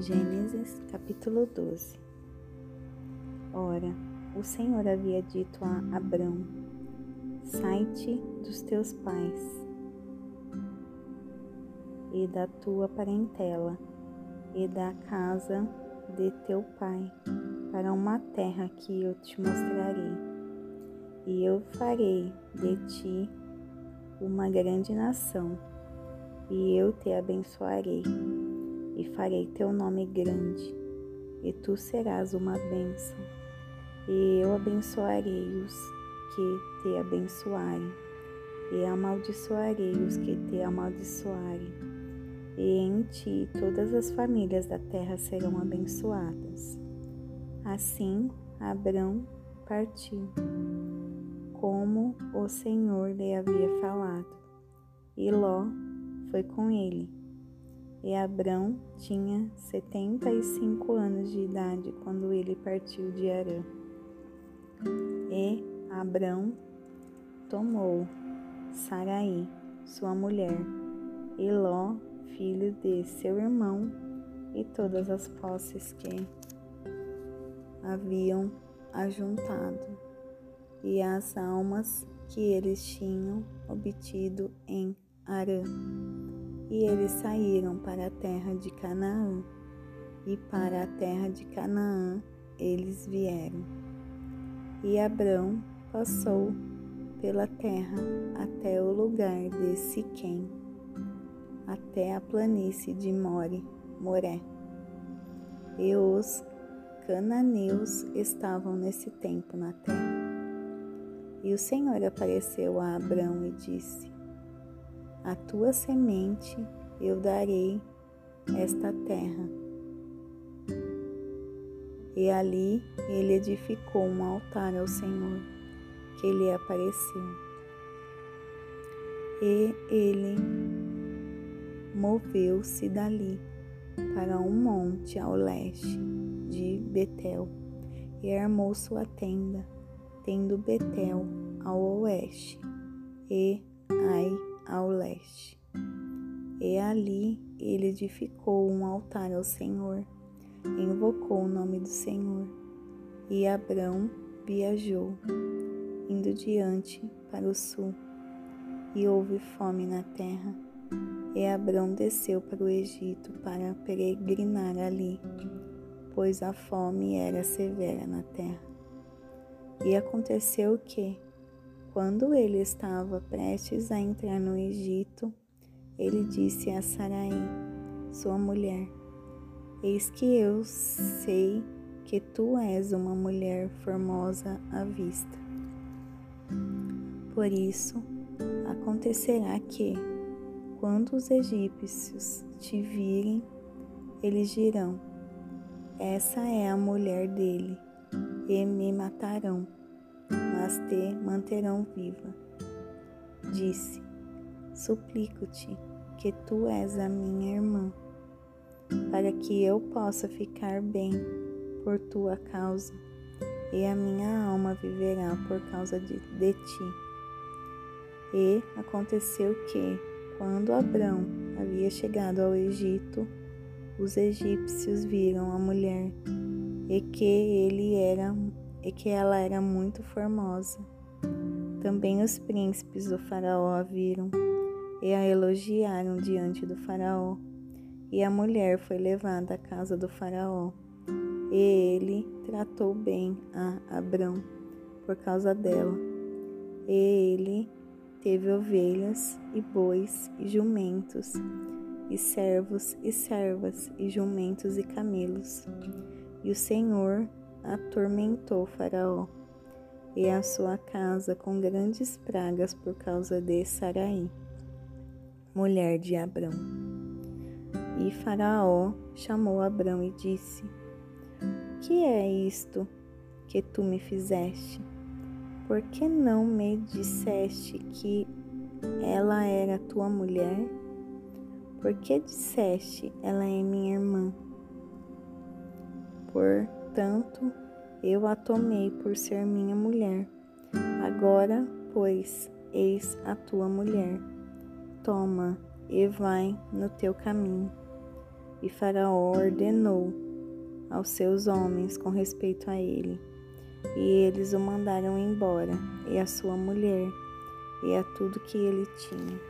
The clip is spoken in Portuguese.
Gênesis capítulo 12 Ora, o Senhor havia dito a Abrão: Sai-te dos teus pais e da tua parentela e da casa de teu pai para uma terra que eu te mostrarei, e eu farei de ti uma grande nação, e eu te abençoarei e farei teu nome grande, e tu serás uma bênção. E eu abençoarei os que te abençoarem, e amaldiçoarei os que te amaldiçoarem. E em ti todas as famílias da terra serão abençoadas. Assim Abrão partiu, como o Senhor lhe havia falado, e Ló foi com ele. E Abrão tinha setenta e cinco anos de idade quando ele partiu de Arã. E Abrão tomou Saraí, sua mulher, e Ló, filho de seu irmão, e todas as posses que haviam ajuntado, e as almas que eles tinham obtido em Arã e eles saíram para a terra de Canaã, e para a terra de Canaã eles vieram. E Abrão passou pela terra até o lugar de Siquém, até a planície de More, Moré. E os cananeus estavam nesse tempo na terra. E o Senhor apareceu a Abrão e disse: a tua semente eu darei esta terra. E ali ele edificou um altar ao Senhor, que lhe apareceu. E ele moveu-se dali para um monte ao leste de Betel e armou sua tenda, tendo Betel ao oeste e Ai ao leste. E ali ele edificou um altar ao Senhor, invocou o nome do Senhor. E Abrão viajou, indo diante para o sul. E houve fome na terra. E Abrão desceu para o Egito para peregrinar ali, pois a fome era severa na terra. E aconteceu que, quando ele estava prestes a entrar no Egito, ele disse a Sarai, sua mulher: Eis que eu sei que tu és uma mulher formosa à vista. Por isso, acontecerá que, quando os egípcios te virem, eles dirão: Essa é a mulher dele, e me matarão mas te manterão viva. Disse: Suplico-te que tu és a minha irmã, para que eu possa ficar bem por tua causa, e a minha alma viverá por causa de, de ti. E aconteceu que, quando Abrão havia chegado ao Egito, os egípcios viram a mulher e que ele era e que ela era muito formosa. Também os príncipes do Faraó a viram e a elogiaram diante do Faraó. E a mulher foi levada à casa do Faraó. E ele tratou bem a Abrão por causa dela. E ele teve ovelhas e bois e jumentos, e servos e servas, e jumentos e camelos. E o Senhor atormentou Faraó e a sua casa com grandes pragas por causa de Saraí, mulher de Abrão. E Faraó chamou Abrão e disse: Que é isto que tu me fizeste? Por que não me disseste que ela era tua mulher? Por que disseste ela é minha irmã? Por Portanto, eu a tomei por ser minha mulher. Agora, pois, eis a tua mulher. Toma e vai no teu caminho. E Faraó ordenou aos seus homens com respeito a ele, e eles o mandaram embora, e a sua mulher, e a tudo que ele tinha.